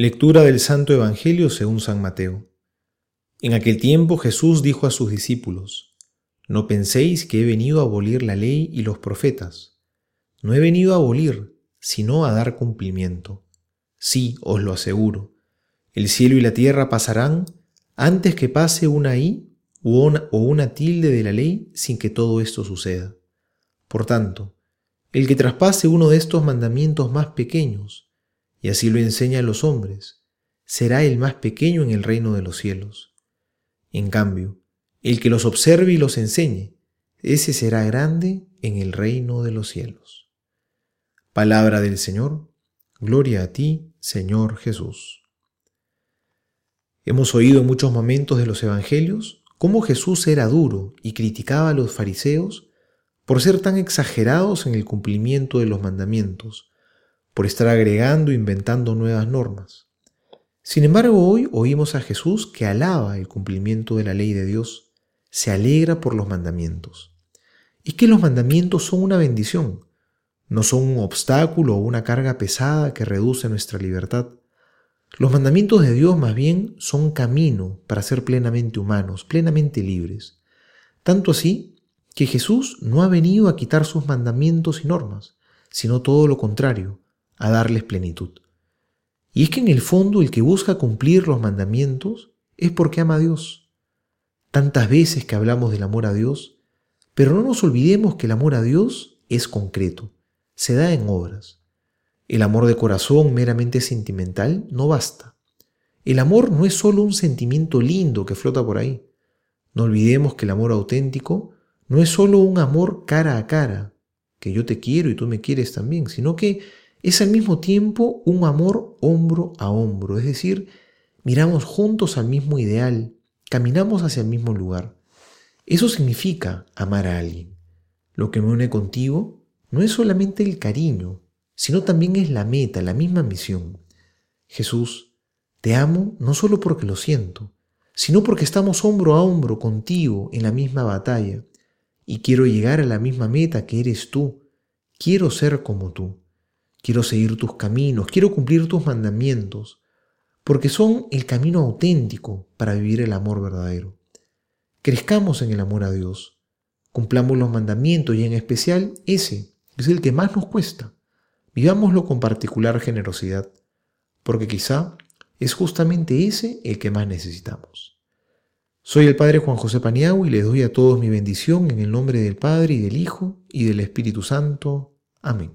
Lectura del Santo Evangelio según San Mateo. En aquel tiempo Jesús dijo a sus discípulos, No penséis que he venido a abolir la ley y los profetas. No he venido a abolir, sino a dar cumplimiento. Sí, os lo aseguro, el cielo y la tierra pasarán antes que pase una i o una tilde de la ley sin que todo esto suceda. Por tanto, el que traspase uno de estos mandamientos más pequeños, y así lo enseñan los hombres, será el más pequeño en el reino de los cielos. En cambio, el que los observe y los enseñe, ese será grande en el reino de los cielos. Palabra del Señor, gloria a ti, Señor Jesús. Hemos oído en muchos momentos de los Evangelios cómo Jesús era duro y criticaba a los fariseos por ser tan exagerados en el cumplimiento de los mandamientos, por estar agregando inventando nuevas normas. Sin embargo, hoy oímos a Jesús que alaba el cumplimiento de la ley de Dios, se alegra por los mandamientos. Y que los mandamientos son una bendición, no son un obstáculo o una carga pesada que reduce nuestra libertad. Los mandamientos de Dios más bien son camino para ser plenamente humanos, plenamente libres. Tanto así que Jesús no ha venido a quitar sus mandamientos y normas, sino todo lo contrario, a darles plenitud. Y es que en el fondo el que busca cumplir los mandamientos es porque ama a Dios. Tantas veces que hablamos del amor a Dios, pero no nos olvidemos que el amor a Dios es concreto, se da en obras. El amor de corazón meramente sentimental no basta. El amor no es solo un sentimiento lindo que flota por ahí. No olvidemos que el amor auténtico no es solo un amor cara a cara, que yo te quiero y tú me quieres también, sino que es al mismo tiempo un amor hombro a hombro, es decir, miramos juntos al mismo ideal, caminamos hacia el mismo lugar. Eso significa amar a alguien. Lo que me une contigo no es solamente el cariño, sino también es la meta, la misma misión. Jesús, te amo no solo porque lo siento, sino porque estamos hombro a hombro contigo en la misma batalla, y quiero llegar a la misma meta que eres tú, quiero ser como tú. Quiero seguir tus caminos, quiero cumplir tus mandamientos, porque son el camino auténtico para vivir el amor verdadero. Crezcamos en el amor a Dios, cumplamos los mandamientos y en especial ese, es el que más nos cuesta. Vivámoslo con particular generosidad, porque quizá es justamente ese el que más necesitamos. Soy el Padre Juan José Paniagua y les doy a todos mi bendición en el nombre del Padre y del Hijo y del Espíritu Santo. Amén.